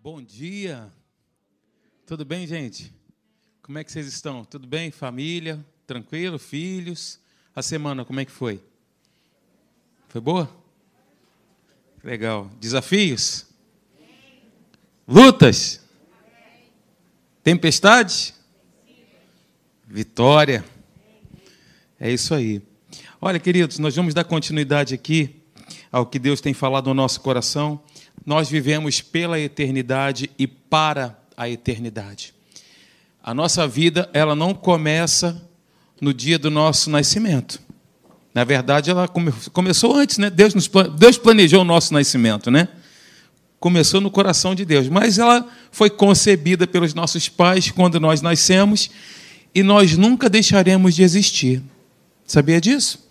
Bom dia. Tudo bem, gente? Como é que vocês estão? Tudo bem? Família? Tranquilo? Filhos? A semana, como é que foi? Foi boa? Legal. Desafios? Lutas? Tempestade? Vitória. É isso aí. Olha, queridos, nós vamos dar continuidade aqui ao que Deus tem falado no nosso coração. Nós vivemos pela eternidade e para a eternidade. A nossa vida, ela não começa no dia do nosso nascimento. Na verdade, ela come, começou antes, né? Deus, nos, Deus planejou o nosso nascimento, né? Começou no coração de Deus, mas ela foi concebida pelos nossos pais quando nós nascemos e nós nunca deixaremos de existir. Sabia disso?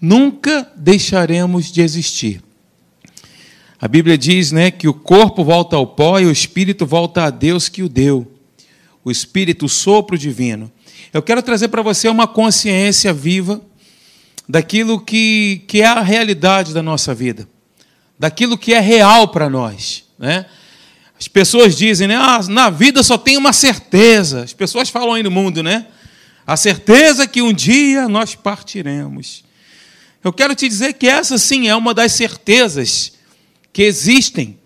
Nunca deixaremos de existir. A Bíblia diz né, que o corpo volta ao pó e o espírito volta a Deus que o deu. O espírito, o sopro divino. Eu quero trazer para você uma consciência viva daquilo que, que é a realidade da nossa vida, daquilo que é real para nós. Né? As pessoas dizem, né, ah, na vida só tem uma certeza. As pessoas falam aí no mundo, né? A certeza que um dia nós partiremos. Eu quero te dizer que essa sim é uma das certezas que existem,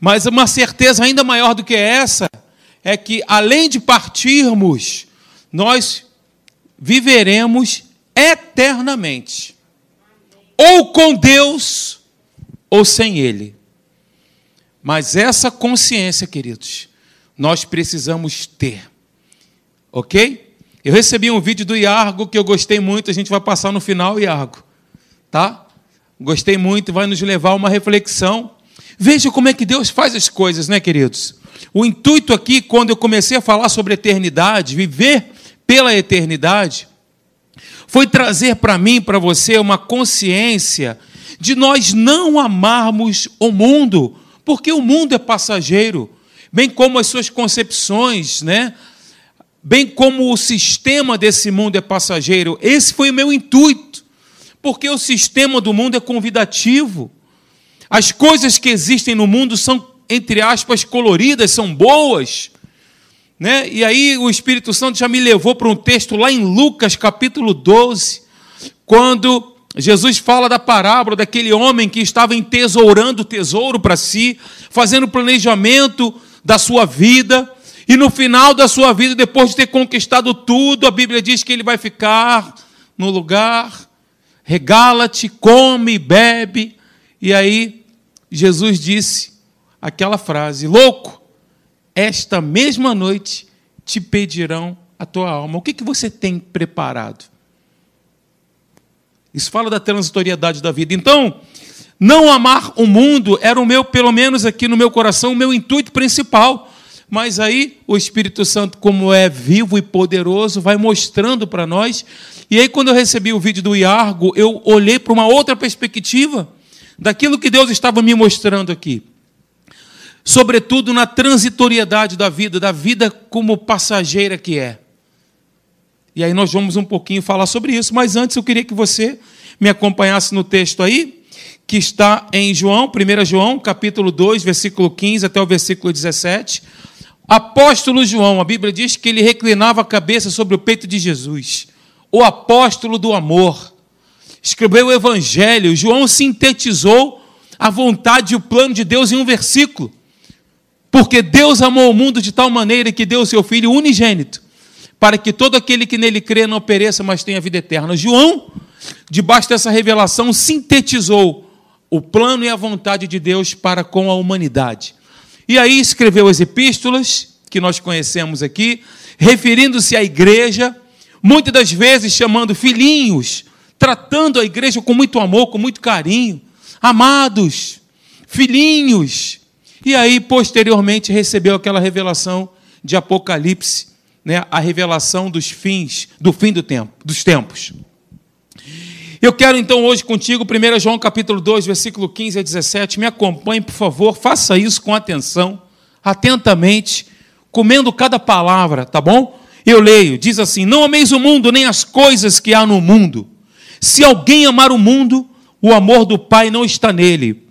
mas uma certeza ainda maior do que essa é que além de partirmos, nós viveremos eternamente. Ou com Deus, ou sem Ele. Mas essa consciência, queridos, nós precisamos ter. Ok? Eu recebi um vídeo do Iargo que eu gostei muito, a gente vai passar no final, Iargo. Tá? Gostei muito, vai nos levar a uma reflexão. Veja como é que Deus faz as coisas, né, queridos? O intuito aqui, quando eu comecei a falar sobre eternidade, viver pela eternidade, foi trazer para mim, para você, uma consciência de nós não amarmos o mundo, porque o mundo é passageiro, bem como as suas concepções, né? Bem como o sistema desse mundo é passageiro. Esse foi o meu intuito, porque o sistema do mundo é convidativo. As coisas que existem no mundo são, entre aspas, coloridas, são boas, né? E aí o Espírito Santo já me levou para um texto lá em Lucas capítulo 12, quando Jesus fala da parábola daquele homem que estava entesourando tesouro para si, fazendo planejamento da sua vida, e no final da sua vida, depois de ter conquistado tudo, a Bíblia diz que ele vai ficar no lugar, regala-te, come, bebe, e aí Jesus disse aquela frase: louco, esta mesma noite te pedirão a tua alma. O que, que você tem preparado? Isso fala da transitoriedade da vida. Então, não amar o mundo era o meu, pelo menos aqui no meu coração, o meu intuito principal. Mas aí o Espírito Santo, como é vivo e poderoso, vai mostrando para nós. E aí, quando eu recebi o vídeo do Iargo, eu olhei para uma outra perspectiva daquilo que Deus estava me mostrando aqui sobretudo na transitoriedade da vida, da vida como passageira que é. E aí nós vamos um pouquinho falar sobre isso, mas antes eu queria que você me acompanhasse no texto aí, que está em João, 1 João, capítulo 2, versículo 15 até o versículo 17. Apóstolo João, a Bíblia diz que ele reclinava a cabeça sobre o peito de Jesus, o apóstolo do amor. Escreveu o evangelho, João sintetizou a vontade e o plano de Deus em um versículo. Porque Deus amou o mundo de tal maneira que deu o seu Filho unigênito, para que todo aquele que nele crê não pereça, mas tenha vida eterna. João, debaixo dessa revelação, sintetizou o plano e a vontade de Deus para com a humanidade. E aí escreveu as epístolas, que nós conhecemos aqui, referindo-se à igreja, muitas das vezes chamando filhinhos, tratando a igreja com muito amor, com muito carinho. Amados, filhinhos, e aí, posteriormente, recebeu aquela revelação de Apocalipse, né, a revelação dos fins, do fim do tempo, dos tempos. Eu quero então hoje contigo, 1 João capítulo 2, versículo 15 a 17, me acompanhe, por favor, faça isso com atenção, atentamente, comendo cada palavra, tá bom? Eu leio, diz assim: Não ameis o mundo, nem as coisas que há no mundo. Se alguém amar o mundo, o amor do Pai não está nele.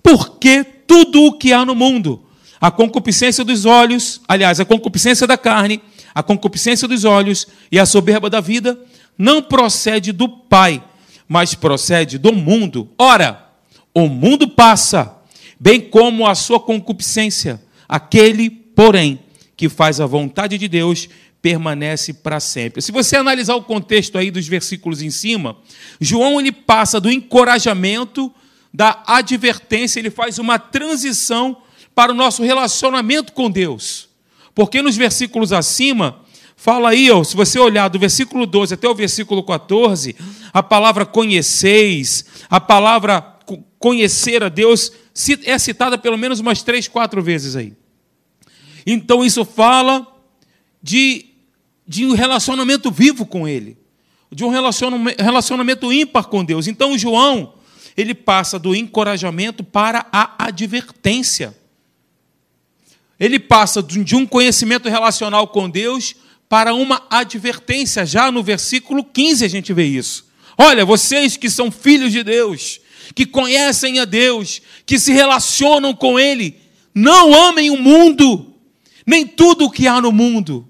Porque tudo o que há no mundo, A concupiscência dos olhos, aliás, a concupiscência da carne, a concupiscência dos olhos e a soberba da vida não procede do Pai, mas procede do mundo. Ora, o mundo passa, bem como a sua concupiscência. Aquele, porém, que faz a vontade de Deus permanece para sempre. Se você analisar o contexto aí dos versículos em cima, João ele passa do encorajamento, da advertência, ele faz uma transição para o nosso relacionamento com Deus. Porque nos versículos acima, fala aí, ó, se você olhar do versículo 12 até o versículo 14, a palavra conheceis, a palavra conhecer a Deus é citada pelo menos umas três, quatro vezes aí. Então isso fala de de um relacionamento vivo com Ele, de um relacionamento ímpar com Deus. Então, João, ele passa do encorajamento para a advertência. Ele passa de um conhecimento relacional com Deus para uma advertência. Já no versículo 15 a gente vê isso. Olha, vocês que são filhos de Deus, que conhecem a Deus, que se relacionam com Ele, não amem o mundo, nem tudo o que há no mundo.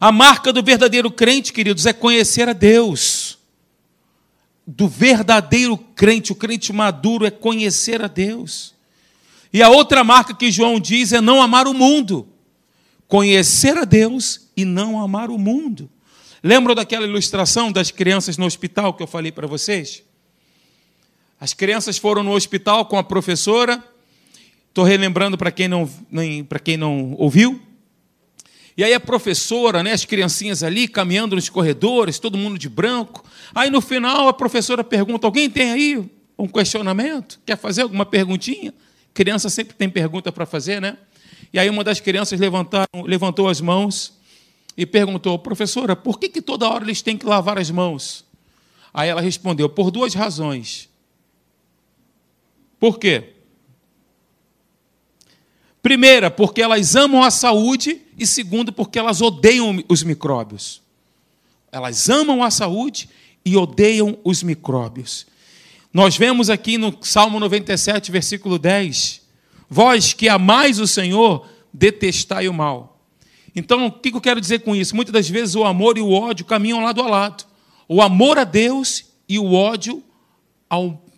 A marca do verdadeiro crente, queridos, é conhecer a Deus. Do verdadeiro crente, o crente maduro é conhecer a Deus. E a outra marca que João diz é não amar o mundo. Conhecer a Deus e não amar o mundo. Lembram daquela ilustração das crianças no hospital que eu falei para vocês? As crianças foram no hospital com a professora. Estou relembrando para quem não, para quem não ouviu. E aí a professora, né, as criancinhas ali caminhando nos corredores, todo mundo de branco. Aí no final a professora pergunta: alguém tem aí um questionamento? Quer fazer alguma perguntinha? Criança sempre tem pergunta para fazer, né? E aí uma das crianças levantou as mãos e perguntou: professora, por que, que toda hora eles têm que lavar as mãos? Aí ela respondeu: por duas razões. Por quê? Primeira, porque elas amam a saúde, e segundo, porque elas odeiam os micróbios. Elas amam a saúde e odeiam os micróbios. Nós vemos aqui no Salmo 97, versículo 10: Vós que amais o Senhor, detestai o mal. Então, o que eu quero dizer com isso? Muitas das vezes o amor e o ódio caminham lado a lado. O amor a Deus e o ódio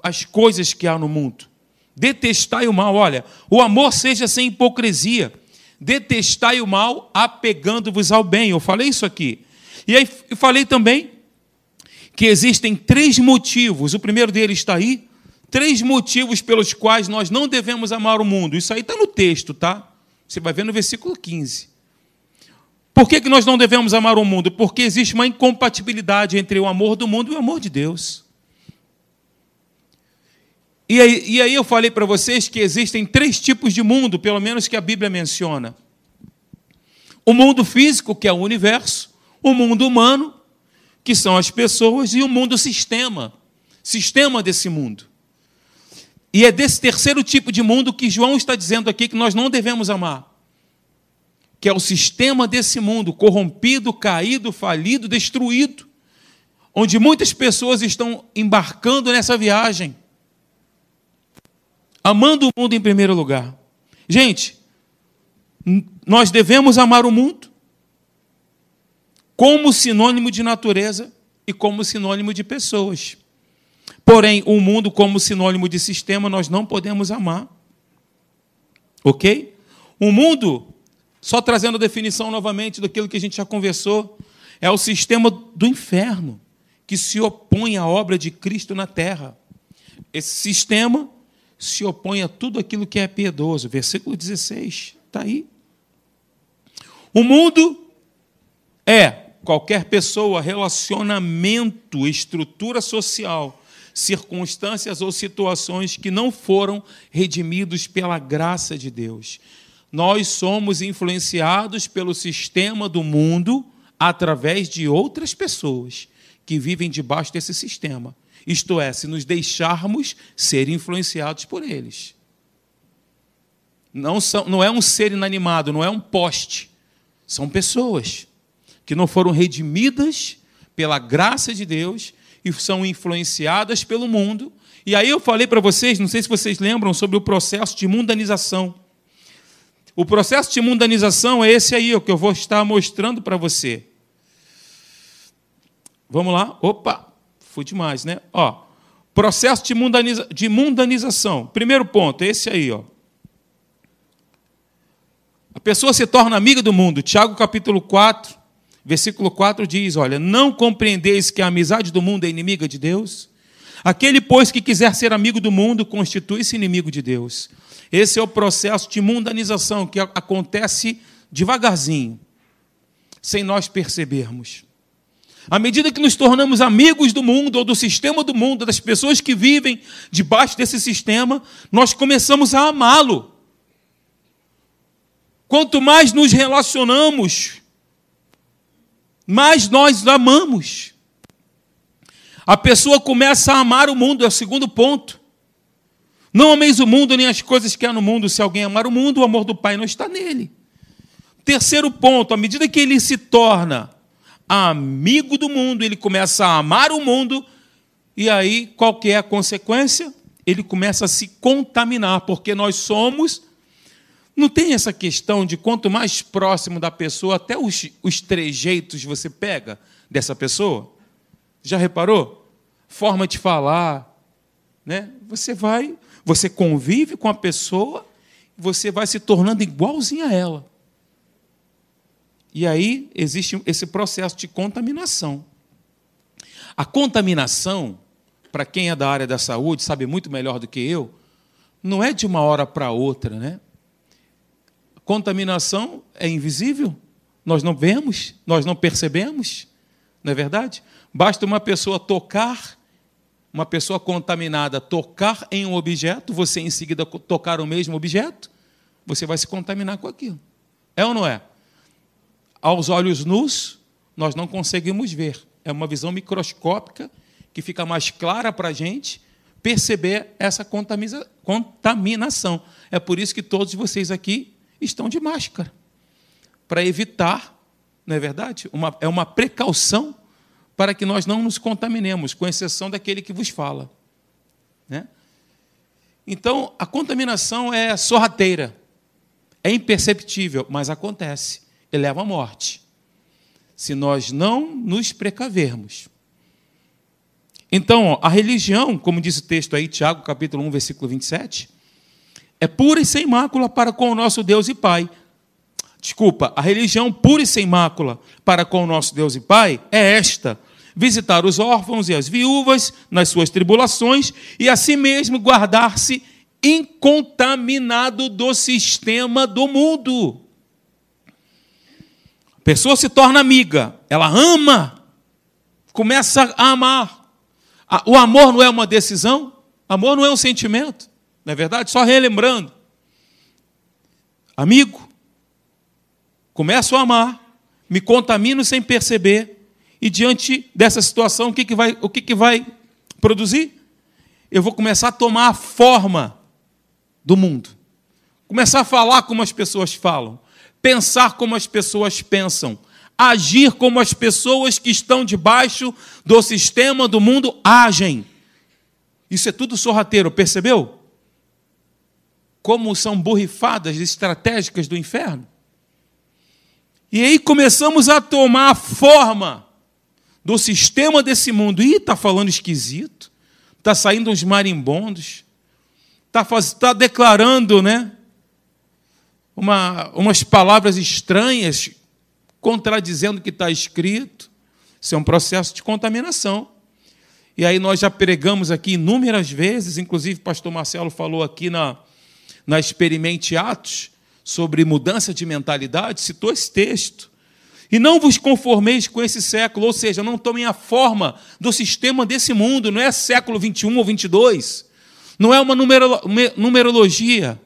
às coisas que há no mundo. Detestai o mal. Olha, o amor seja sem hipocrisia. Detestai o mal, apegando-vos ao bem. Eu falei isso aqui. E aí eu falei também que existem três motivos. O primeiro deles está aí. Três motivos pelos quais nós não devemos amar o mundo. Isso aí está no texto, tá? Você vai ver no versículo 15. Por que, que nós não devemos amar o mundo? Porque existe uma incompatibilidade entre o amor do mundo e o amor de Deus. E aí, e aí eu falei para vocês que existem três tipos de mundo, pelo menos que a Bíblia menciona: o mundo físico, que é o universo, o mundo humano, que são as pessoas, e o mundo sistema sistema desse mundo. E é desse terceiro tipo de mundo que João está dizendo aqui que nós não devemos amar. Que é o sistema desse mundo, corrompido, caído, falido, destruído, onde muitas pessoas estão embarcando nessa viagem amando o mundo em primeiro lugar. Gente, nós devemos amar o mundo como sinônimo de natureza e como sinônimo de pessoas. Porém, o mundo como sinônimo de sistema nós não podemos amar. Ok? O mundo, só trazendo a definição novamente daquilo que a gente já conversou, é o sistema do inferno que se opõe à obra de Cristo na terra. Esse sistema se opõe a tudo aquilo que é piedoso. Versículo 16, está aí. O mundo é qualquer pessoa, relacionamento, estrutura social, circunstâncias ou situações que não foram redimidos pela graça de Deus. Nós somos influenciados pelo sistema do mundo através de outras pessoas que vivem debaixo desse sistema. Isto é, se nos deixarmos ser influenciados por eles. Não, são, não é um ser inanimado, não é um poste. São pessoas que não foram redimidas pela graça de Deus e são influenciadas pelo mundo E aí eu falei para vocês, não sei se vocês lembram, sobre o processo de mundanização. O processo de mundanização é esse aí, o que eu vou estar mostrando para você. Vamos lá. Opa, fui demais, né? Ó, processo de, mundaniza, de mundanização. Primeiro ponto, esse aí, ó. A pessoa se torna amiga do mundo. Tiago capítulo 4, versículo 4 diz: Olha, não compreendeis que a amizade do mundo é inimiga de Deus? Aquele, pois, que quiser ser amigo do mundo, constitui-se inimigo de Deus. Esse é o processo de mundanização que acontece devagarzinho, sem nós percebermos. À medida que nos tornamos amigos do mundo, ou do sistema do mundo, das pessoas que vivem debaixo desse sistema, nós começamos a amá-lo. Quanto mais nos relacionamos, mais nós amamos. A pessoa começa a amar o mundo, é o segundo ponto. Não ameis o mundo nem as coisas que há no mundo. Se alguém amar o mundo, o amor do Pai não está nele. Terceiro ponto, à medida que ele se torna amigo do mundo, ele começa a amar o mundo, e aí qual que é a consequência? Ele começa a se contaminar, porque nós somos não tem essa questão de quanto mais próximo da pessoa, até os, os trejeitos você pega dessa pessoa? Já reparou? Forma de falar, né? Você vai, você convive com a pessoa, você vai se tornando igualzinho a ela. E aí existe esse processo de contaminação. A contaminação, para quem é da área da saúde, sabe muito melhor do que eu, não é de uma hora para outra, né? Contaminação é invisível, nós não vemos, nós não percebemos, não é verdade? Basta uma pessoa tocar, uma pessoa contaminada tocar em um objeto, você em seguida tocar o mesmo objeto, você vai se contaminar com aquilo. É ou não é? Aos olhos nus, nós não conseguimos ver. É uma visão microscópica que fica mais clara para a gente perceber essa contaminação. É por isso que todos vocês aqui estão de máscara, para evitar, não é verdade? Uma, é uma precaução para que nós não nos contaminemos, com exceção daquele que vos fala. Né? Então, a contaminação é sorrateira, é imperceptível, mas acontece e leva à morte, se nós não nos precavermos. Então, a religião, como diz o texto aí, Tiago, capítulo 1, versículo 27, é pura e sem mácula para com o nosso Deus e Pai. Desculpa, a religião pura e sem mácula para com o nosso Deus e Pai é esta: visitar os órfãos e as viúvas nas suas tribulações e assim mesmo guardar-se incontaminado do sistema do mundo. A pessoa se torna amiga, ela ama, começa a amar. O amor não é uma decisão, amor não é um sentimento. Não é verdade? Só relembrando. Amigo, começo a amar, me contamino sem perceber, e diante dessa situação, o que, que, vai, o que, que vai produzir? Eu vou começar a tomar a forma do mundo. Começar a falar como as pessoas falam, pensar como as pessoas pensam, agir como as pessoas que estão debaixo do sistema do mundo agem. Isso é tudo sorrateiro, percebeu? Como são borrifadas estratégicas do inferno. E aí começamos a tomar a forma do sistema desse mundo. Ih, está falando esquisito, está saindo uns marimbondos, está tá declarando né, uma, umas palavras estranhas, contradizendo o que está escrito. Isso é um processo de contaminação. E aí nós já pregamos aqui inúmeras vezes, inclusive o pastor Marcelo falou aqui na, na Experimente Atos, sobre mudança de mentalidade, citou esse texto. E não vos conformeis com esse século, ou seja, não tomem a forma do sistema desse mundo, não é século 21 ou 22, não é uma numerologia,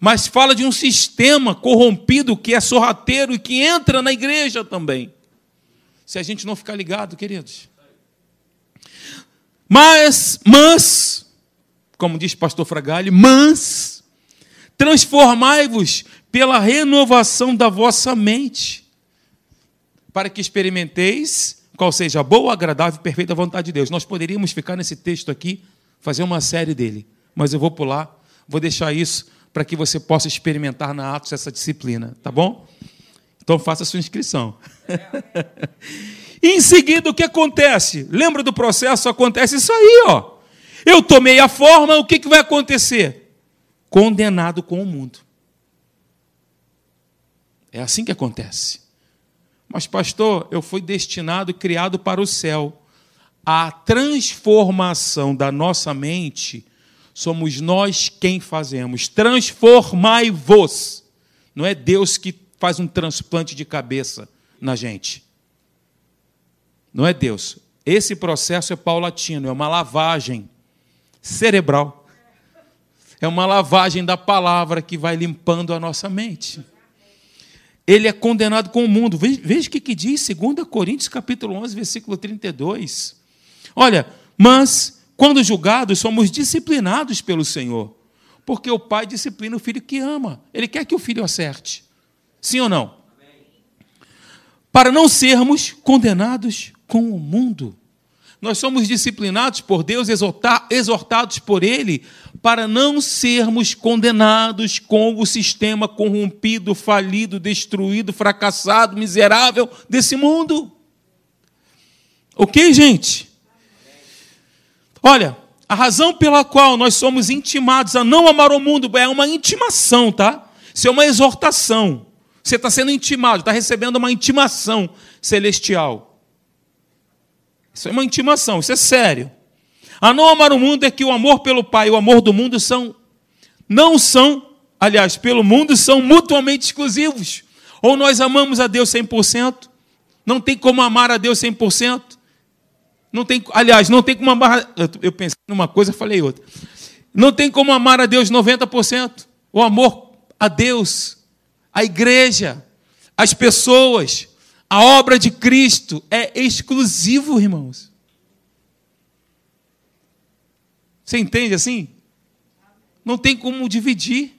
mas fala de um sistema corrompido que é sorrateiro e que entra na igreja também. Se a gente não ficar ligado, queridos. Mas, mas, como diz pastor Fragale, mas Transformai-vos pela renovação da vossa mente, para que experimenteis qual seja a boa, agradável e perfeita vontade de Deus. Nós poderíamos ficar nesse texto aqui fazer uma série dele, mas eu vou pular, vou deixar isso para que você possa experimentar na Atos essa disciplina, tá bom? Então faça sua inscrição. em seguida, o que acontece? Lembra do processo? Acontece isso aí, ó. Eu tomei a forma, o que, que vai acontecer? Condenado com o mundo. É assim que acontece. Mas, pastor, eu fui destinado e criado para o céu. A transformação da nossa mente somos nós quem fazemos. Transformai-vos. Não é Deus que faz um transplante de cabeça na gente. Não é Deus. Esse processo é paulatino, é uma lavagem cerebral. É uma lavagem da palavra que vai limpando a nossa mente. Ele é condenado com o mundo. Veja o que, diz 2 Coríntios capítulo 11, versículo 32. Olha, mas quando julgados, somos disciplinados pelo Senhor. Porque o pai disciplina o filho que ama. Ele quer que o filho acerte. Sim ou não? Para não sermos condenados com o mundo. Nós somos disciplinados por Deus, exortados por Ele, para não sermos condenados com o sistema corrompido, falido, destruído, fracassado, miserável desse mundo. Ok, gente? Olha, a razão pela qual nós somos intimados a não amar o mundo é uma intimação, tá? Isso é uma exortação. Você está sendo intimado, está recebendo uma intimação celestial. Isso é uma intimação, isso é sério. A não amar o mundo é que o amor pelo Pai e o amor do mundo são, não são, aliás, pelo mundo são mutuamente exclusivos. Ou nós amamos a Deus 100%, não tem como amar a Deus 100%. Não tem, aliás, não tem como amar. Eu pensei numa coisa, falei outra. Não tem como amar a Deus 90%. O amor a Deus, a igreja, as pessoas, a obra de Cristo é exclusivo, irmãos. Você entende assim? Não tem como dividir.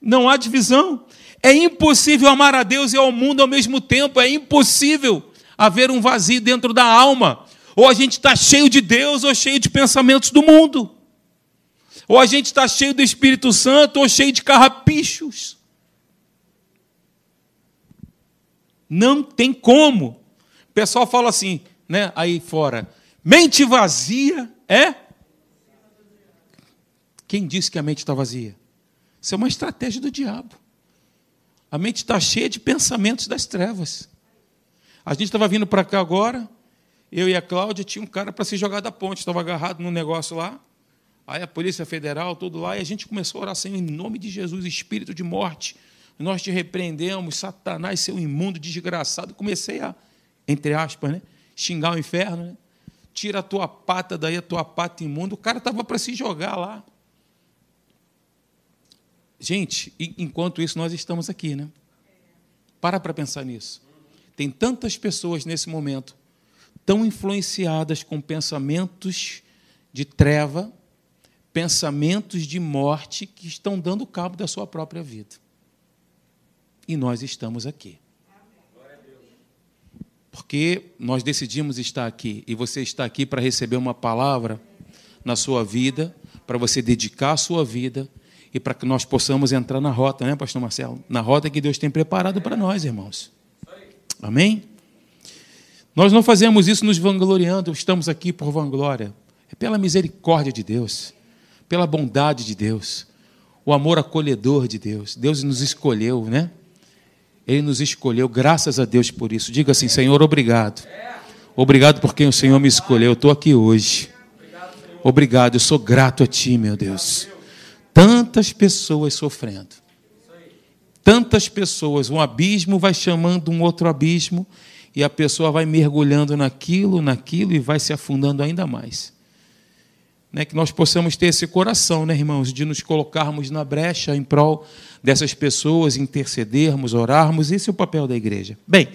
Não há divisão. É impossível amar a Deus e ao mundo ao mesmo tempo. É impossível haver um vazio dentro da alma. Ou a gente está cheio de Deus ou cheio de pensamentos do mundo. Ou a gente está cheio do Espírito Santo ou cheio de carrapichos. Não tem como. O pessoal fala assim, né, aí fora, mente vazia é? Quem disse que a mente está vazia? Isso é uma estratégia do diabo. A mente está cheia de pensamentos das trevas. A gente estava vindo para cá agora, eu e a Cláudia, tinha um cara para se jogar da ponte, estava agarrado num negócio lá. Aí a Polícia Federal, tudo lá, e a gente começou a orar assim, em nome de Jesus, espírito de morte, nós te repreendemos, Satanás, seu imundo, desgraçado. Comecei a, entre aspas, né, xingar o inferno. Né? Tira a tua pata daí, a tua pata imunda. O cara estava para se jogar lá. Gente, enquanto isso, nós estamos aqui, né? Para para pensar nisso. Tem tantas pessoas nesse momento tão influenciadas com pensamentos de treva, pensamentos de morte, que estão dando cabo da sua própria vida e nós estamos aqui. Porque nós decidimos estar aqui e você está aqui para receber uma palavra na sua vida, para você dedicar a sua vida e para que nós possamos entrar na rota, né, Pastor Marcelo? Na rota que Deus tem preparado para nós, irmãos. Amém? Nós não fazemos isso nos vangloriando, estamos aqui por vanglória. É pela misericórdia de Deus, pela bondade de Deus, o amor acolhedor de Deus. Deus nos escolheu, né? Ele nos escolheu, graças a Deus por isso. Diga assim, Senhor, obrigado. Obrigado por quem o Senhor me escolheu. Eu estou aqui hoje. Obrigado, eu sou grato a Ti, meu Deus. Tantas pessoas sofrendo. Tantas pessoas. Um abismo vai chamando um outro abismo e a pessoa vai mergulhando naquilo, naquilo e vai se afundando ainda mais. Né, que nós possamos ter esse coração, né, irmãos, de nos colocarmos na brecha em prol dessas pessoas, intercedermos, orarmos, esse é o papel da igreja. Bem,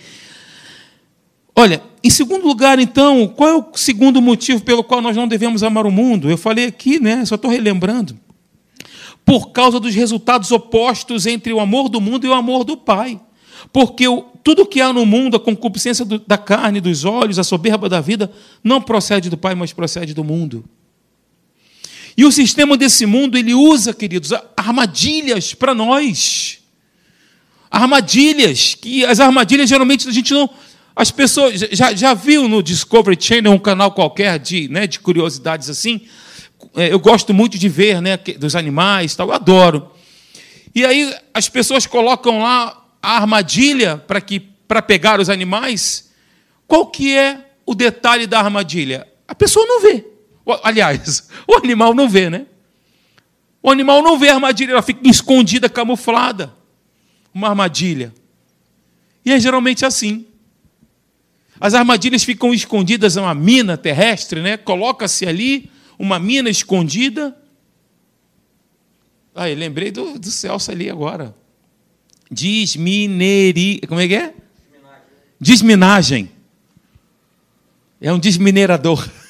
olha, em segundo lugar, então, qual é o segundo motivo pelo qual nós não devemos amar o mundo? Eu falei aqui, né, só estou relembrando. Por causa dos resultados opostos entre o amor do mundo e o amor do Pai. Porque o, tudo que há no mundo, a concupiscência do, da carne, dos olhos, a soberba da vida, não procede do Pai, mas procede do mundo. E o sistema desse mundo, ele usa, queridos, armadilhas para nós. Armadilhas, que as armadilhas geralmente a gente não. As pessoas. Já, já viu no Discovery Channel, um canal qualquer de, né, de curiosidades assim? É, eu gosto muito de ver né, dos animais, tal, eu adoro. E aí as pessoas colocam lá a armadilha para que para pegar os animais. Qual que é o detalhe da armadilha? A pessoa não vê. Aliás, o animal não vê, né? O animal não vê a armadilha, ela fica escondida, camuflada. Uma armadilha. E é geralmente assim. As armadilhas ficam escondidas em uma mina terrestre, né? Coloca-se ali uma mina escondida. Ah, eu lembrei do, do Celso ali agora. Desmineri. Como é que é? Desminagem. É um desminerador.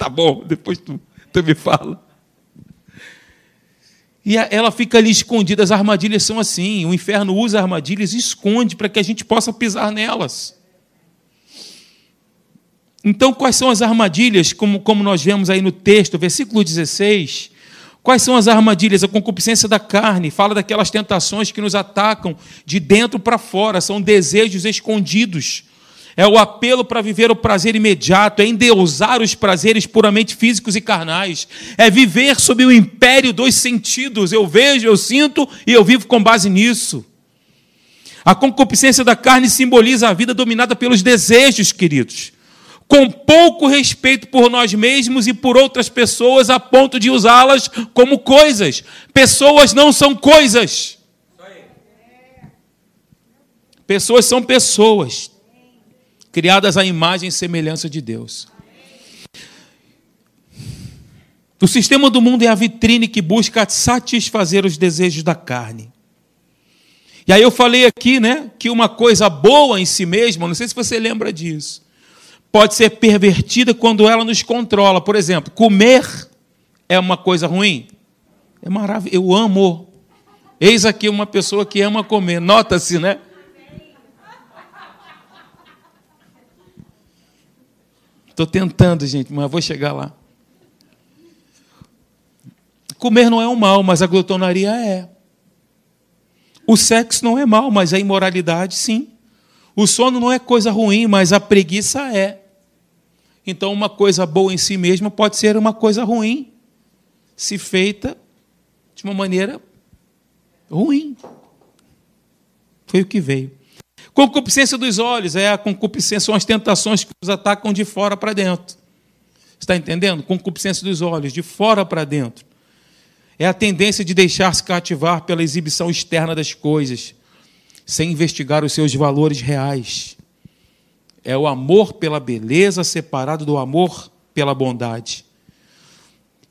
tá bom, depois tu, tu me fala. E ela fica ali escondida, as armadilhas são assim. O inferno usa armadilhas e esconde para que a gente possa pisar nelas. Então, quais são as armadilhas, como, como nós vemos aí no texto, versículo 16? Quais são as armadilhas? A concupiscência da carne, fala daquelas tentações que nos atacam de dentro para fora, são desejos escondidos. É o apelo para viver o prazer imediato, é endeusar os prazeres puramente físicos e carnais, é viver sob o império dos sentidos. Eu vejo, eu sinto e eu vivo com base nisso. A concupiscência da carne simboliza a vida dominada pelos desejos, queridos com pouco respeito por nós mesmos e por outras pessoas, a ponto de usá-las como coisas. Pessoas não são coisas. Pessoas são pessoas, criadas à imagem e semelhança de Deus. O sistema do mundo é a vitrine que busca satisfazer os desejos da carne. E aí eu falei aqui, né, que uma coisa boa em si mesma, não sei se você lembra disso, pode ser pervertida quando ela nos controla. Por exemplo, comer é uma coisa ruim? É maravilhoso. Eu amo. Eis aqui uma pessoa que ama comer. Nota-se, né? Estou tentando, gente, mas vou chegar lá. Comer não é um mal, mas a glutonaria é. O sexo não é mal, mas a imoralidade sim. O sono não é coisa ruim, mas a preguiça é. Então, uma coisa boa em si mesma pode ser uma coisa ruim, se feita de uma maneira ruim. Foi o que veio. Concupiscência dos olhos é a concupiscência, são as tentações que nos atacam de fora para dentro. Está entendendo? Concupiscência dos olhos, de fora para dentro. É a tendência de deixar-se cativar pela exibição externa das coisas, sem investigar os seus valores reais. É o amor pela beleza separado do amor pela bondade.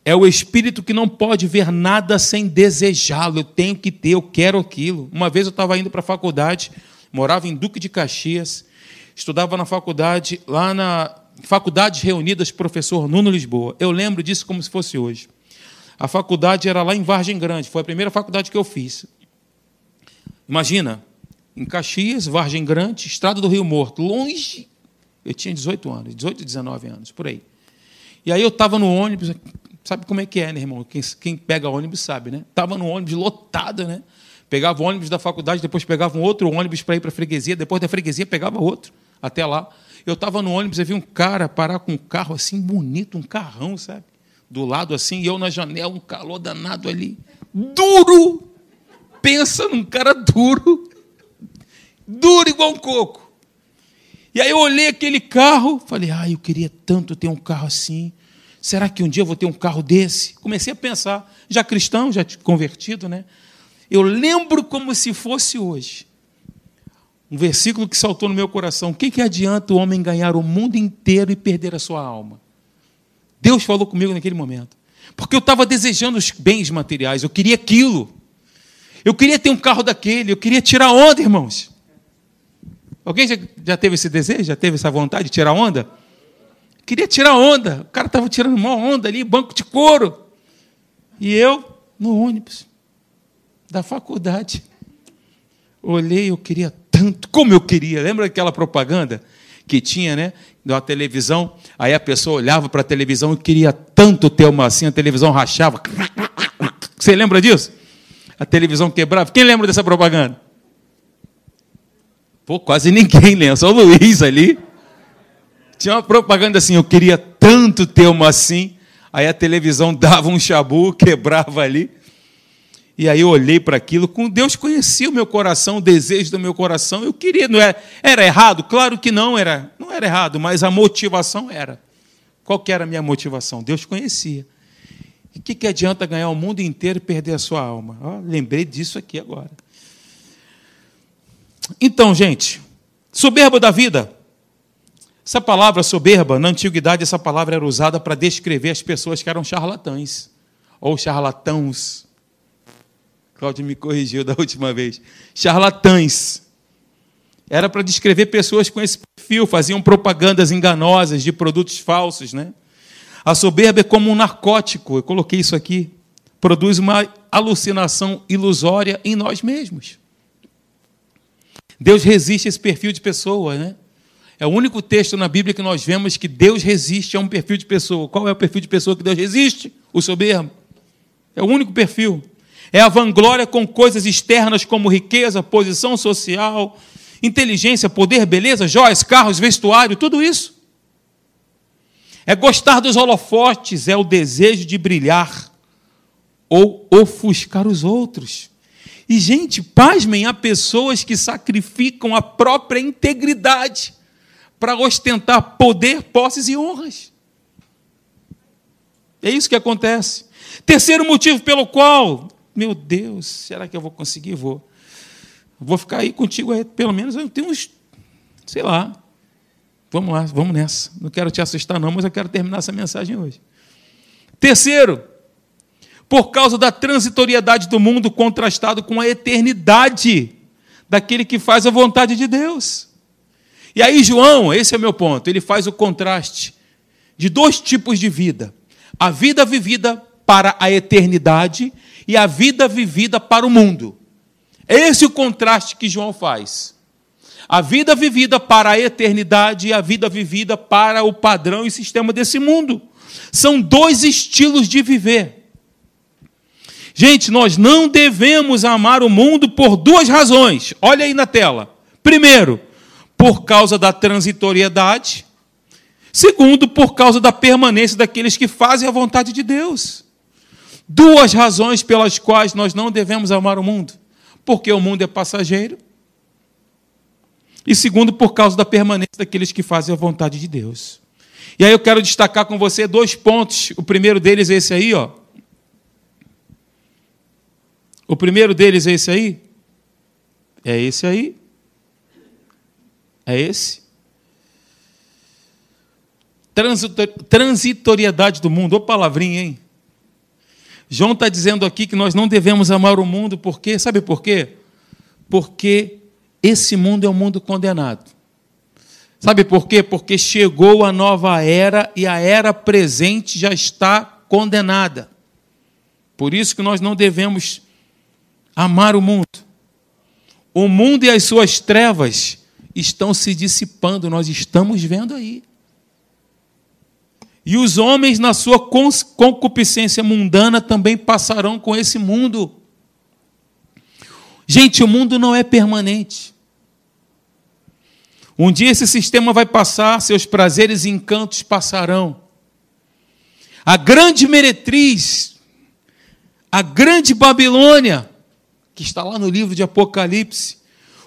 É o espírito que não pode ver nada sem desejá-lo. Eu tenho que ter, eu quero aquilo. Uma vez eu estava indo para a faculdade, morava em Duque de Caxias, estudava na faculdade, lá na Faculdades Reunidas, professor Nuno Lisboa. Eu lembro disso como se fosse hoje. A faculdade era lá em Vargem Grande, foi a primeira faculdade que eu fiz. Imagina, em Caxias, Vargem Grande, Estrada do Rio Morto, longe. Eu tinha 18 anos, 18, 19 anos, por aí. E aí eu estava no ônibus, sabe como é que é, né, irmão? Quem, quem pega ônibus sabe, né? Estava no ônibus lotado, né? Pegava o ônibus da faculdade, depois pegava um outro ônibus para ir para a freguesia, depois da freguesia pegava outro, até lá. Eu estava no ônibus e vi um cara parar com um carro assim bonito, um carrão, sabe? Do lado assim, e eu na janela, um calor danado ali. Duro! Pensa num cara duro duro igual um coco. E aí eu olhei aquele carro, falei, ah, eu queria tanto ter um carro assim. Será que um dia eu vou ter um carro desse? Comecei a pensar, já cristão, já convertido, né? Eu lembro como se fosse hoje. Um versículo que saltou no meu coração. O que, que adianta o homem ganhar o mundo inteiro e perder a sua alma? Deus falou comigo naquele momento. Porque eu estava desejando os bens materiais, eu queria aquilo. Eu queria ter um carro daquele, eu queria tirar onda, irmãos. Alguém já, já teve esse desejo? Já teve essa vontade de tirar onda? Queria tirar onda. O cara estava tirando uma onda ali, banco de couro. E eu, no ônibus da faculdade. Olhei, eu queria tanto, como eu queria. Lembra aquela propaganda? que tinha, né? Da televisão. Aí a pessoa olhava para a televisão e queria tanto ter uma assim, a televisão rachava. Você lembra disso? A televisão quebrava. Quem lembra dessa propaganda? Pô, quase ninguém lembra, só o Luiz ali. Tinha uma propaganda assim, eu queria tanto ter uma assim. Aí a televisão dava um chabu, quebrava ali. E aí eu olhei para aquilo, com Deus conhecia o meu coração, o desejo do meu coração. Eu queria, não era, era errado? Claro que não era, não era errado, mas a motivação era. Qual que era a minha motivação? Deus conhecia. O que, que adianta ganhar o mundo inteiro e perder a sua alma? Oh, lembrei disso aqui agora. Então, gente, soberba da vida. Essa palavra soberba, na antiguidade, essa palavra era usada para descrever as pessoas que eram charlatães ou charlatãos. Cláudio me corrigiu da última vez. Charlatães. Era para descrever pessoas com esse perfil, faziam propagandas enganosas de produtos falsos, né? A soberba é como um narcótico, eu coloquei isso aqui. Produz uma alucinação ilusória em nós mesmos. Deus resiste a esse perfil de pessoa, né? É o único texto na Bíblia que nós vemos que Deus resiste a um perfil de pessoa. Qual é o perfil de pessoa que Deus resiste? O soberbo. É o único perfil. É a vanglória com coisas externas como riqueza, posição social, inteligência, poder, beleza, joias, carros, vestuário, tudo isso. É gostar dos holofotes, é o desejo de brilhar ou ofuscar os outros. E, gente, pasmem, há pessoas que sacrificam a própria integridade para ostentar poder, posses e honras. É isso que acontece. Terceiro motivo pelo qual meu Deus, será que eu vou conseguir? Vou. Vou ficar aí contigo, pelo menos eu tenho uns, sei lá. Vamos lá, vamos nessa. Não quero te assustar, não, mas eu quero terminar essa mensagem hoje. Terceiro, por causa da transitoriedade do mundo contrastado com a eternidade daquele que faz a vontade de Deus. E aí, João, esse é o meu ponto, ele faz o contraste de dois tipos de vida: a vida vivida para a eternidade e a vida vivida para o mundo. Esse é o contraste que João faz. A vida vivida para a eternidade e a vida vivida para o padrão e sistema desse mundo. São dois estilos de viver. Gente, nós não devemos amar o mundo por duas razões. Olha aí na tela. Primeiro, por causa da transitoriedade. Segundo, por causa da permanência daqueles que fazem a vontade de Deus. Duas razões pelas quais nós não devemos amar o mundo: porque o mundo é passageiro, e segundo, por causa da permanência daqueles que fazem a vontade de Deus. E aí eu quero destacar com você dois pontos. O primeiro deles é esse aí, ó. O primeiro deles é esse aí. É esse aí. É esse. Transitoriedade do mundo. Ô palavrinha, hein? João está dizendo aqui que nós não devemos amar o mundo, porque, sabe por quê? Porque esse mundo é um mundo condenado. Sabe por quê? Porque chegou a nova era e a era presente já está condenada. Por isso que nós não devemos amar o mundo. O mundo e as suas trevas estão se dissipando, nós estamos vendo aí. E os homens, na sua concupiscência mundana, também passarão com esse mundo. Gente, o mundo não é permanente. Um dia esse sistema vai passar, seus prazeres e encantos passarão. A grande meretriz, a grande Babilônia, que está lá no livro de Apocalipse,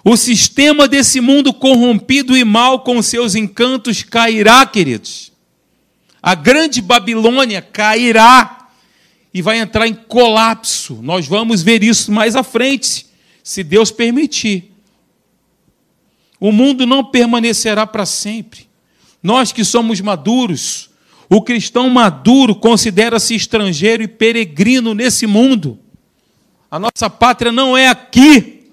o sistema desse mundo corrompido e mal com seus encantos cairá, queridos. A grande Babilônia cairá e vai entrar em colapso. Nós vamos ver isso mais à frente, se Deus permitir. O mundo não permanecerá para sempre. Nós que somos maduros, o cristão maduro considera-se estrangeiro e peregrino nesse mundo. A nossa pátria não é aqui.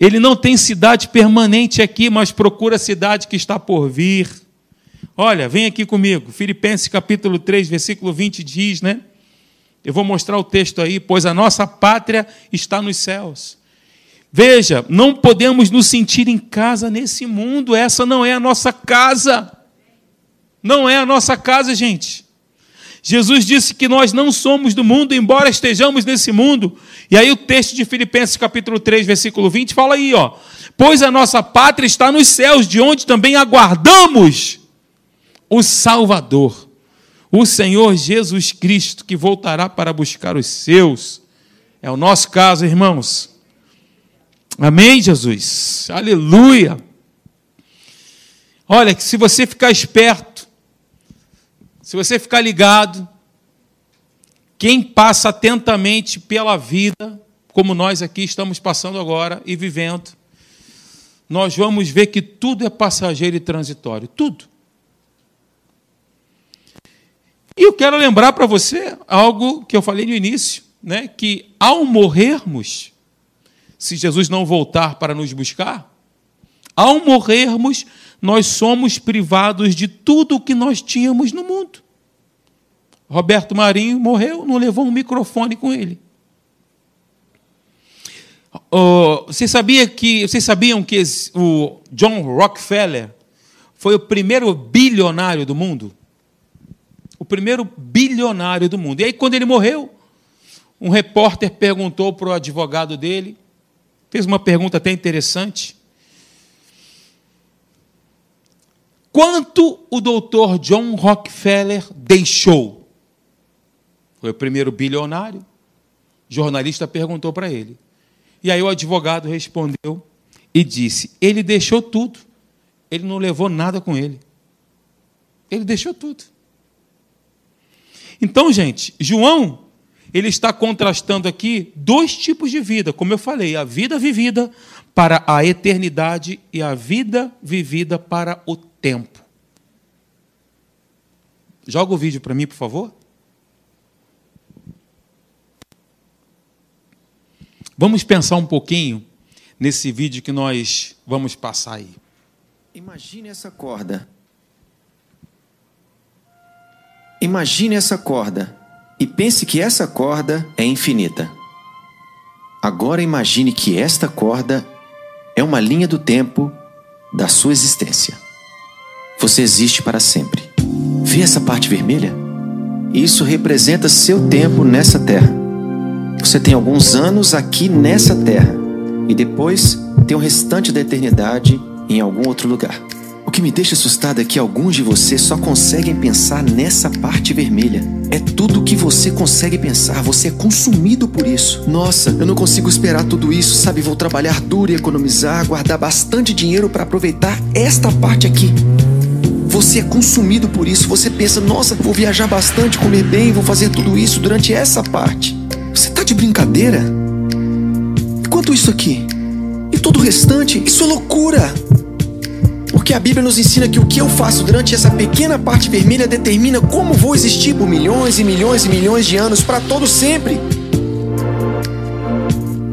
Ele não tem cidade permanente aqui, mas procura a cidade que está por vir. Olha, vem aqui comigo. Filipenses capítulo 3, versículo 20 diz, né? Eu vou mostrar o texto aí, pois a nossa pátria está nos céus. Veja, não podemos nos sentir em casa nesse mundo, essa não é a nossa casa. Não é a nossa casa, gente. Jesus disse que nós não somos do mundo, embora estejamos nesse mundo. E aí o texto de Filipenses capítulo 3, versículo 20 fala aí, ó: "Pois a nossa pátria está nos céus, de onde também aguardamos o Salvador, o Senhor Jesus Cristo, que voltará para buscar os seus." É o nosso caso, irmãos. Amém, Jesus? Aleluia! Olha, que se você ficar esperto, se você ficar ligado, quem passa atentamente pela vida, como nós aqui estamos passando agora e vivendo, nós vamos ver que tudo é passageiro e transitório, tudo. E eu quero lembrar para você algo que eu falei no início, né, que ao morrermos, se Jesus não voltar para nos buscar, ao morrermos, nós somos privados de tudo o que nós tínhamos no mundo. Roberto Marinho morreu, não levou um microfone com ele. Oh, você sabia que, vocês sabiam que o John Rockefeller foi o primeiro bilionário do mundo? Primeiro bilionário do mundo. E aí, quando ele morreu, um repórter perguntou para o advogado dele fez uma pergunta até interessante. Quanto o doutor John Rockefeller deixou? Foi o primeiro bilionário. O jornalista perguntou para ele. E aí o advogado respondeu e disse: Ele deixou tudo. Ele não levou nada com ele. Ele deixou tudo. Então, gente, João ele está contrastando aqui dois tipos de vida, como eu falei, a vida vivida para a eternidade e a vida vivida para o tempo. Joga o vídeo para mim, por favor. Vamos pensar um pouquinho nesse vídeo que nós vamos passar aí. Imagine essa corda. Imagine essa corda e pense que essa corda é infinita. Agora imagine que esta corda é uma linha do tempo da sua existência. Você existe para sempre. Vê essa parte vermelha? Isso representa seu tempo nessa terra. Você tem alguns anos aqui nessa terra e depois tem o restante da eternidade em algum outro lugar. O que me deixa assustado é que alguns de vocês só conseguem pensar nessa parte vermelha. É tudo o que você consegue pensar, você é consumido por isso. Nossa, eu não consigo esperar tudo isso, sabe? Vou trabalhar duro e economizar, guardar bastante dinheiro para aproveitar esta parte aqui. Você é consumido por isso, você pensa, nossa, vou viajar bastante, comer bem, vou fazer tudo isso durante essa parte. Você tá de brincadeira? E quanto isso aqui? E todo o restante? Isso é loucura! Porque a Bíblia nos ensina que o que eu faço durante essa pequena parte vermelha determina como vou existir por milhões e milhões e milhões de anos para todo sempre.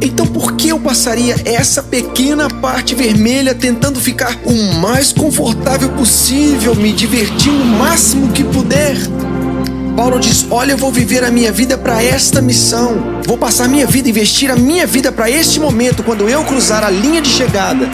Então por que eu passaria essa pequena parte vermelha tentando ficar o mais confortável possível, me divertindo o máximo que puder? Paulo diz: Olha, eu vou viver a minha vida para esta missão. Vou passar minha vida, investir a minha vida para este momento, quando eu cruzar a linha de chegada.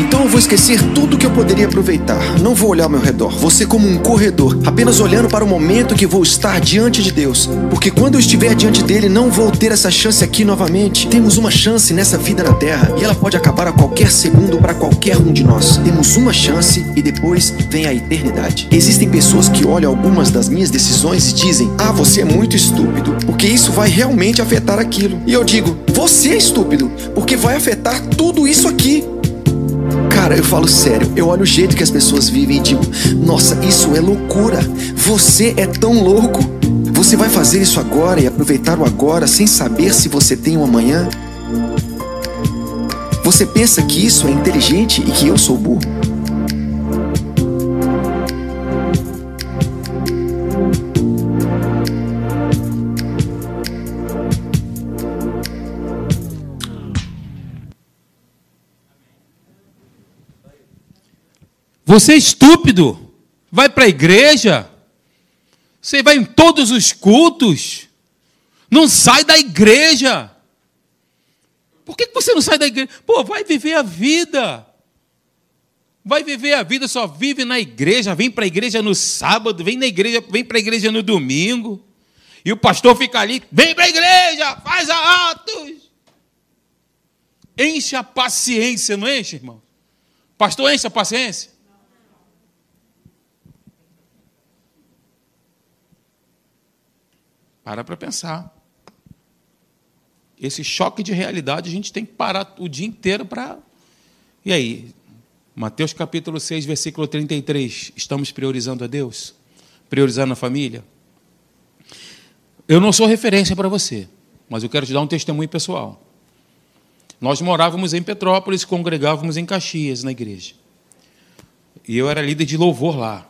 Então eu vou esquecer tudo que eu poderia aproveitar. Não vou olhar ao meu redor. Ser como um corredor, apenas olhando para o momento que vou estar diante de Deus. Porque quando eu estiver diante dele, não vou ter essa chance aqui novamente. Temos uma chance nessa vida na Terra e ela pode acabar a qualquer segundo para qualquer um de nós. Temos uma chance e depois vem a eternidade. Existem pessoas que olham algumas das minhas decisões e dizem: Ah, você é muito estúpido, porque isso vai realmente afetar aquilo. E eu digo: Você é estúpido, porque vai afetar tudo isso aqui. Cara, eu falo sério, eu olho o jeito que as pessoas vivem e digo: nossa, isso é loucura. Você é tão louco. Você vai fazer isso agora e aproveitar o agora sem saber se você tem um amanhã? Você pensa que isso é inteligente e que eu sou burro? Você é estúpido. Vai para a igreja. Você vai em todos os cultos. Não sai da igreja. Por que você não sai da igreja? Pô, vai viver a vida. Vai viver a vida, só vive na igreja, vem para a igreja no sábado, vem na igreja, vem para a igreja no domingo. E o pastor fica ali, vem para a igreja, faz atos. Enche a paciência, não enche, irmão? Pastor, enche a paciência. Para para pensar. Esse choque de realidade a gente tem que parar o dia inteiro para. E aí? Mateus capítulo 6, versículo 33. Estamos priorizando a Deus? Priorizando a família? Eu não sou referência para você, mas eu quero te dar um testemunho pessoal. Nós morávamos em Petrópolis, congregávamos em Caxias, na igreja. E eu era líder de louvor lá,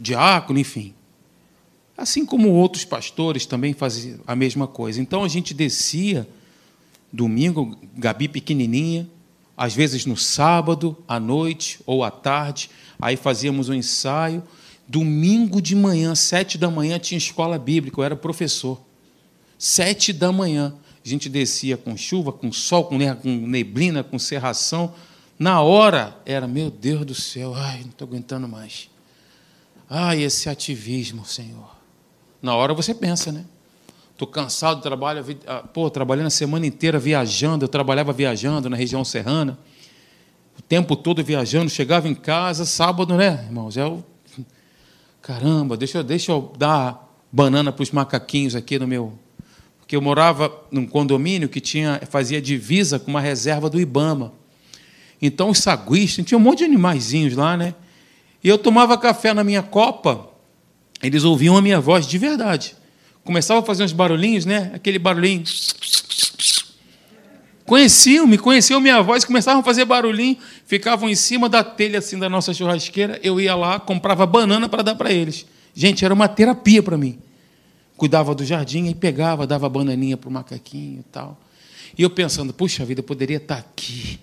diácono, enfim. Assim como outros pastores também faziam a mesma coisa. Então a gente descia domingo, Gabi pequenininha, às vezes no sábado, à noite ou à tarde, aí fazíamos um ensaio. Domingo de manhã, sete da manhã, tinha escola bíblica, eu era professor. Sete da manhã. A gente descia com chuva, com sol, com neblina, com serração. Na hora era, meu Deus do céu, ai, não estou aguentando mais. Ai, esse ativismo, Senhor. Na hora você pensa, né? Estou cansado do trabalho, ah, pô, trabalhando a semana inteira viajando, eu trabalhava viajando na região serrana, o tempo todo viajando, chegava em casa, sábado, né, irmãos? Eu, caramba, deixa, deixa eu dar banana para os macaquinhos aqui no meu porque eu morava num condomínio que tinha fazia divisa com uma reserva do Ibama. Então os saguistas, tinha um monte de animaizinhos lá, né? E eu tomava café na minha copa, eles ouviam a minha voz de verdade. Começava a fazer uns barulhinhos, né? Aquele barulhinho. Conheciam, me conheciam minha voz, começavam a fazer barulhinho, ficavam em cima da telha assim da nossa churrasqueira. Eu ia lá, comprava banana para dar para eles. Gente, era uma terapia para mim cuidava do jardim e pegava, dava bananinha para o macaquinho e tal. E eu pensando, puxa vida, eu poderia estar aqui,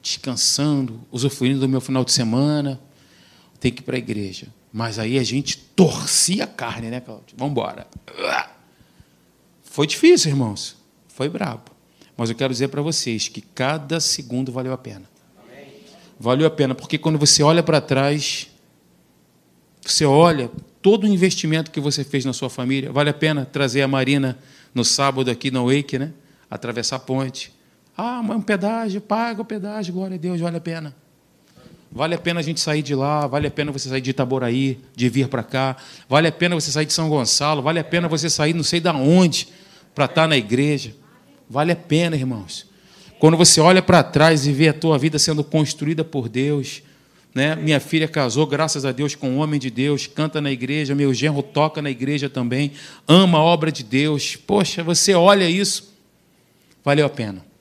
descansando, usufruindo do meu final de semana, tem que ir para a igreja. Mas aí a gente torcia a carne, né, Cláudio? Vamos embora. Foi difícil, irmãos. Foi brabo. Mas eu quero dizer para vocês que cada segundo valeu a pena. Valeu a pena, porque quando você olha para trás, você olha todo o investimento que você fez na sua família. Vale a pena trazer a Marina no sábado aqui na Wake, né? Atravessar a ponte. Ah, mas um pedágio, paga o pedágio, glória a Deus, vale a pena. Vale a pena a gente sair de lá, vale a pena você sair de Itaboraí, de vir para cá, vale a pena você sair de São Gonçalo, vale a pena você sair não sei da onde para estar na igreja. Vale a pena, irmãos. Quando você olha para trás e vê a tua vida sendo construída por Deus, né? Minha filha casou, graças a Deus, com um homem de Deus, canta na igreja, meu genro toca na igreja também, ama a obra de Deus. Poxa, você olha isso, valeu a pena.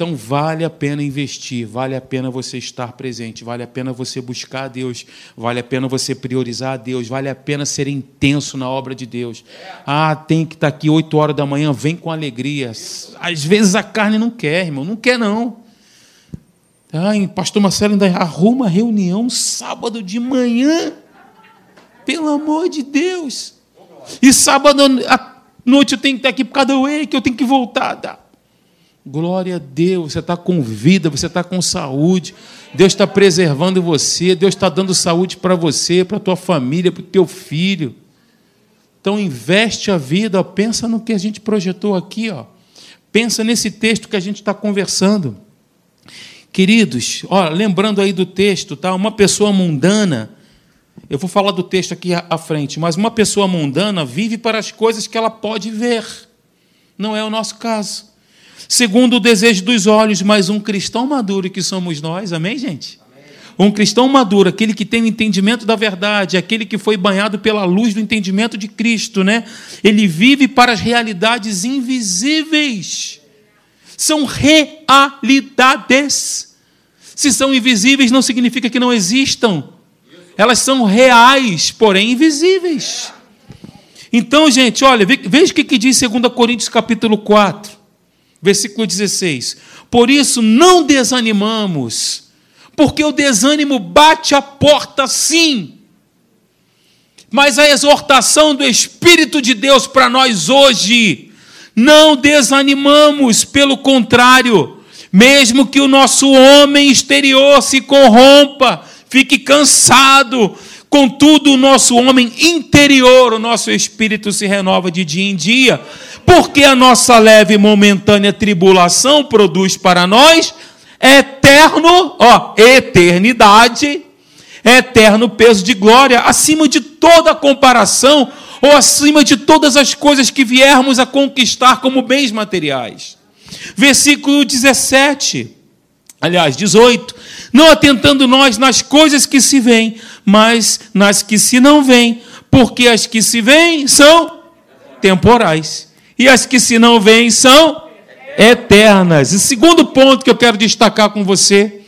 Então vale a pena investir, vale a pena você estar presente, vale a pena você buscar a Deus, vale a pena você priorizar a Deus, vale a pena ser intenso na obra de Deus. Ah, tem que estar aqui 8 horas da manhã, vem com alegria. Às vezes a carne não quer, irmão, não quer não. Ai, pastor Marcelo ainda arruma reunião sábado de manhã. Pelo amor de Deus. E sábado à noite eu tenho que estar aqui por causa do que eu tenho que voltar. Glória a Deus, você está com vida, você está com saúde. Deus está preservando você, Deus está dando saúde para você, para a tua família, para o teu filho. Então investe a vida, ó, pensa no que a gente projetou aqui, ó. Pensa nesse texto que a gente está conversando. Queridos, ó, lembrando aí do texto, tá? Uma pessoa mundana, eu vou falar do texto aqui à frente, mas uma pessoa mundana vive para as coisas que ela pode ver. Não é o nosso caso. Segundo o desejo dos olhos, mas um cristão maduro que somos nós, amém, gente? Um cristão maduro, aquele que tem o entendimento da verdade, aquele que foi banhado pela luz do entendimento de Cristo, né? Ele vive para as realidades invisíveis são realidades. Se são invisíveis, não significa que não existam. Elas são reais, porém invisíveis. Então, gente, olha, veja o que diz 2 Coríntios capítulo 4, versículo 16. Por isso não desanimamos, porque o desânimo bate a porta sim. Mas a exortação do Espírito de Deus para nós hoje não desanimamos, pelo contrário, mesmo que o nosso homem exterior se corrompa, fique cansado, contudo, o nosso homem interior, o nosso espírito se renova de dia em dia, porque a nossa leve e momentânea tribulação produz para nós eterno, ó, eternidade, eterno peso de glória, acima de toda comparação ou acima de todas as coisas que viermos a conquistar como bens materiais. Versículo 17, aliás, 18: Não atentando nós nas coisas que se veem, mas nas que se não veem, porque as que se veem são temporais, e as que se não veem são eternas. E segundo ponto que eu quero destacar com você,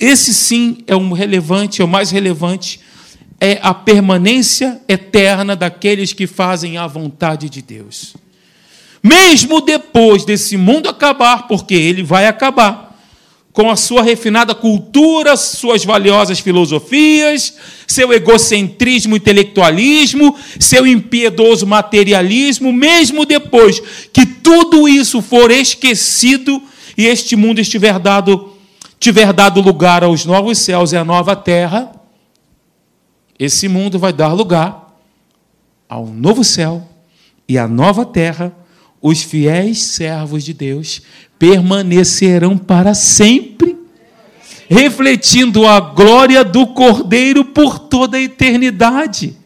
esse sim é um relevante, é o mais relevante, é a permanência eterna daqueles que fazem a vontade de Deus. Mesmo depois desse mundo acabar, porque ele vai acabar, com a sua refinada cultura, suas valiosas filosofias, seu egocentrismo, intelectualismo, seu impiedoso materialismo, mesmo depois que tudo isso for esquecido e este mundo estiver dado, tiver dado lugar aos novos céus e à nova terra, esse mundo vai dar lugar ao novo céu e à nova terra. Os fiéis servos de Deus permanecerão para sempre, refletindo a glória do Cordeiro por toda a eternidade.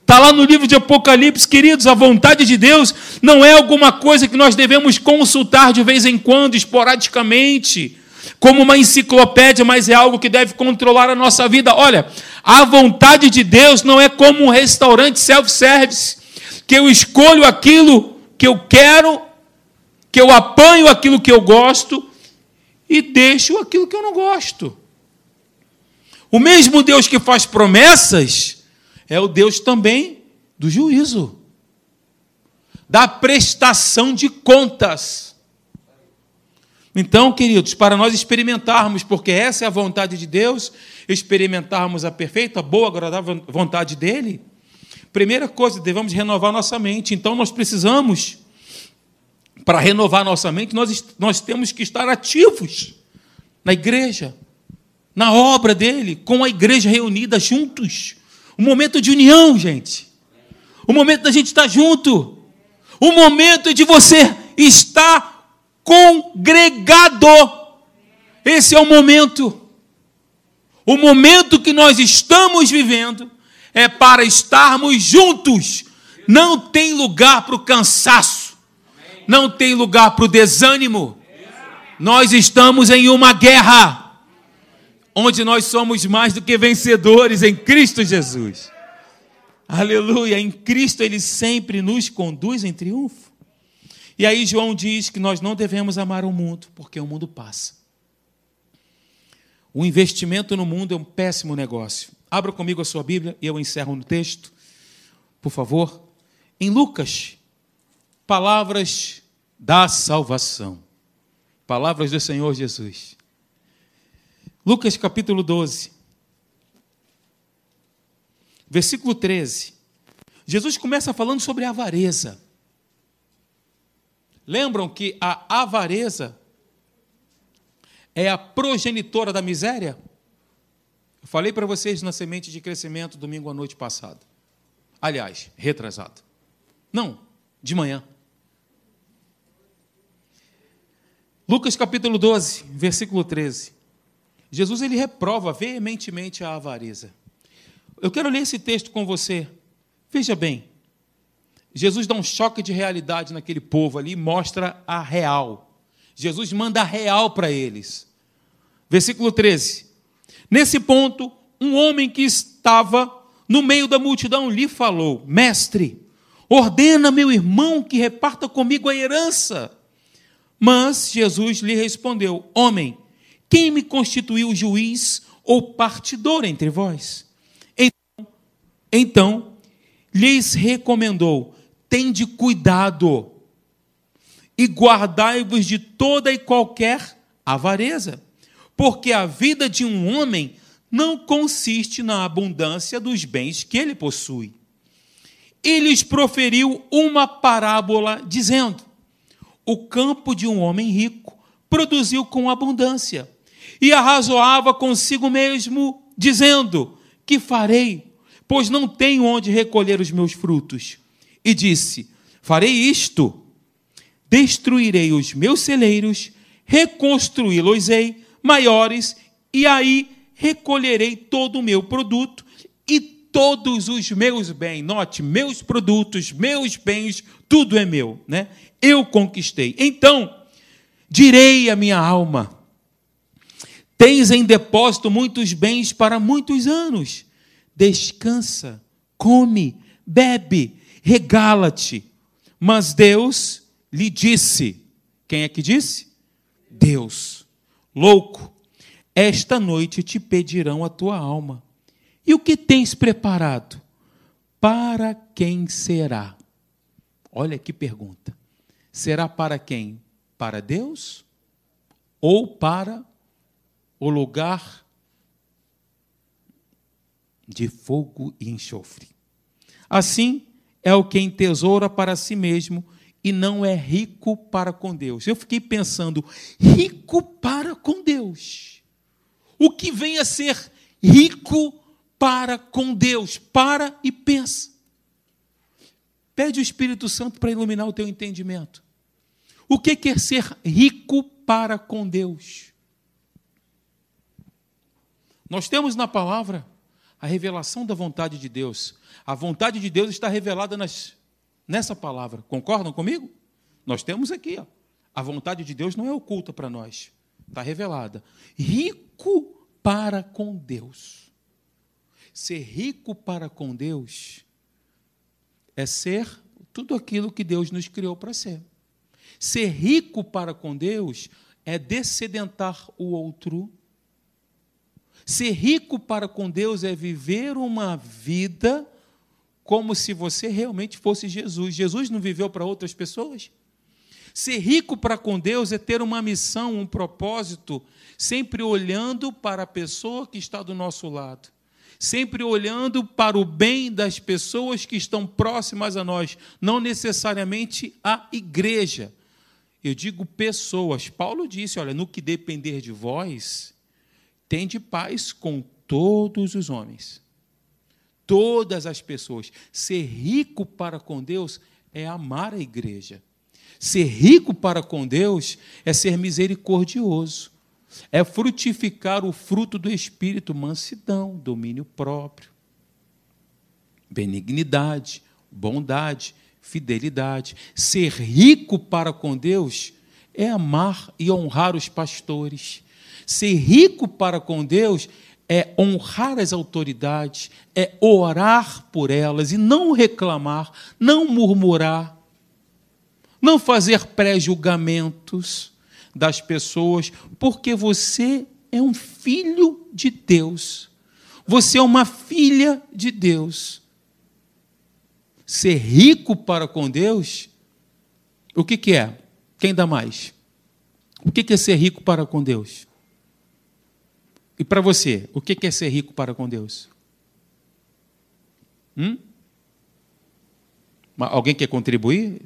Está lá no livro de Apocalipse, queridos, a vontade de Deus não é alguma coisa que nós devemos consultar de vez em quando, esporadicamente como uma enciclopédia, mas é algo que deve controlar a nossa vida. Olha, a vontade de Deus não é como um restaurante self-service, que eu escolho aquilo que eu quero, que eu apanho aquilo que eu gosto e deixo aquilo que eu não gosto. O mesmo Deus que faz promessas é o Deus também do juízo, da prestação de contas. Então, queridos, para nós experimentarmos, porque essa é a vontade de Deus, experimentarmos a perfeita, boa, agradável vontade dele, primeira coisa, devemos renovar nossa mente. Então, nós precisamos, para renovar nossa mente, nós, nós temos que estar ativos na igreja, na obra dele, com a igreja reunida juntos. Um momento de união, gente. O momento da gente estar junto. O momento de você estar congregado. Esse é o momento. O momento que nós estamos vivendo é para estarmos juntos. Não tem lugar para o cansaço. Não tem lugar para o desânimo. Nós estamos em uma guerra, onde nós somos mais do que vencedores em Cristo Jesus. Aleluia! Em Cristo Ele sempre nos conduz em triunfo. E aí João diz que nós não devemos amar o mundo, porque o mundo passa. O investimento no mundo é um péssimo negócio. Abra comigo a sua Bíblia e eu encerro no texto, por favor. Em Lucas, palavras da salvação. Palavras do Senhor Jesus. Lucas capítulo 12, versículo 13. Jesus começa falando sobre a avareza. Lembram que a avareza é a progenitora da miséria? Falei para vocês na semente de crescimento domingo à noite passado. Aliás, retrasado. Não, de manhã. Lucas capítulo 12, versículo 13. Jesus ele reprova veementemente a avareza. Eu quero ler esse texto com você. Veja bem, Jesus dá um choque de realidade naquele povo ali e mostra a real. Jesus manda a real para eles. Versículo 13. Nesse ponto, um homem que estava no meio da multidão lhe falou: Mestre, ordena meu irmão que reparta comigo a herança. Mas Jesus lhe respondeu: Homem, quem me constituiu juiz ou partidor entre vós? Então, então lhes recomendou: tende cuidado e guardai-vos de toda e qualquer avareza, porque a vida de um homem não consiste na abundância dos bens que ele possui. E lhes proferiu uma parábola, dizendo: o campo de um homem rico produziu com abundância. E arrazoava consigo mesmo, dizendo: Que farei? Pois não tenho onde recolher os meus frutos. E disse: Farei isto: destruirei os meus celeiros, reconstruí-los-ei maiores, e aí recolherei todo o meu produto e todos os meus bens. Note, meus produtos, meus bens, tudo é meu, né? Eu conquistei. Então, direi à minha alma: Tens em depósito muitos bens para muitos anos. Descansa, come, bebe, regala-te. Mas Deus lhe disse: Quem é que disse? Deus. Louco, esta noite te pedirão a tua alma. E o que tens preparado? Para quem será? Olha que pergunta. Será para quem? Para Deus? Ou para o lugar de fogo e enxofre? Assim é o que entesoura para si mesmo e não é rico para com Deus. Eu fiquei pensando, rico para com Deus. O que vem a ser rico para com Deus? Para e pensa. Pede o Espírito Santo para iluminar o teu entendimento. O que quer ser rico para com Deus? Nós temos na palavra a revelação da vontade de Deus. A vontade de Deus está revelada nas, nessa palavra. Concordam comigo? Nós temos aqui, ó, a vontade de Deus não é oculta para nós, está revelada. Rico para com Deus. Ser rico para com Deus é ser tudo aquilo que Deus nos criou para ser. Ser rico para com Deus é descedentar o outro. Ser rico para com Deus é viver uma vida como se você realmente fosse Jesus. Jesus não viveu para outras pessoas? Ser rico para com Deus é ter uma missão, um propósito, sempre olhando para a pessoa que está do nosso lado, sempre olhando para o bem das pessoas que estão próximas a nós, não necessariamente a igreja. Eu digo pessoas. Paulo disse: olha, no que depender de vós, tende paz com todos os homens. Todas as pessoas. Ser rico para com Deus é amar a igreja. Ser rico para com Deus é ser misericordioso, é frutificar o fruto do Espírito, mansidão, domínio próprio, benignidade, bondade, fidelidade. Ser rico para com Deus é amar e honrar os pastores. Ser rico para com Deus é honrar as autoridades, é orar por elas e não reclamar, não murmurar, não fazer pré-julgamentos das pessoas, porque você é um filho de Deus. Você é uma filha de Deus. Ser rico para com Deus, o que, que é? Quem dá mais? O que, que é ser rico para com Deus? E para você, o que é ser rico para com Deus? Hum? Alguém quer contribuir?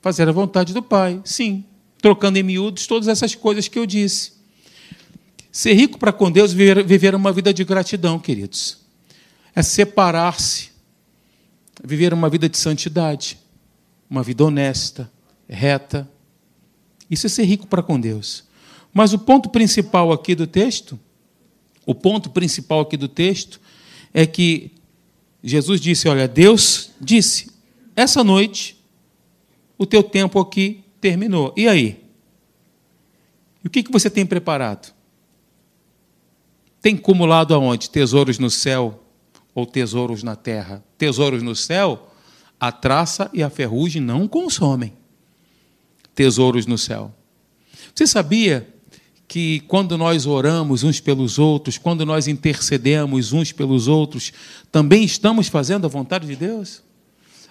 Fazer a vontade do Pai, sim. Trocando em miúdos todas essas coisas que eu disse. Ser rico para com Deus, viver, viver uma vida de gratidão, queridos. É separar-se, viver uma vida de santidade, uma vida honesta, reta. Isso é ser rico para com Deus. Mas o ponto principal aqui do texto, o ponto principal aqui do texto, é que Jesus disse: Olha, Deus disse, essa noite o teu tempo aqui terminou. E aí? E o que, que você tem preparado? Tem acumulado aonde? Tesouros no céu ou tesouros na terra? Tesouros no céu, a traça e a ferrugem não consomem. Tesouros no céu. Você sabia que quando nós oramos uns pelos outros, quando nós intercedemos uns pelos outros, também estamos fazendo a vontade de Deus?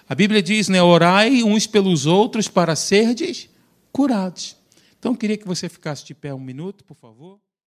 A Bíblia diz, né, orai uns pelos outros para serdes curados. Então, eu queria que você ficasse de pé um minuto, por favor.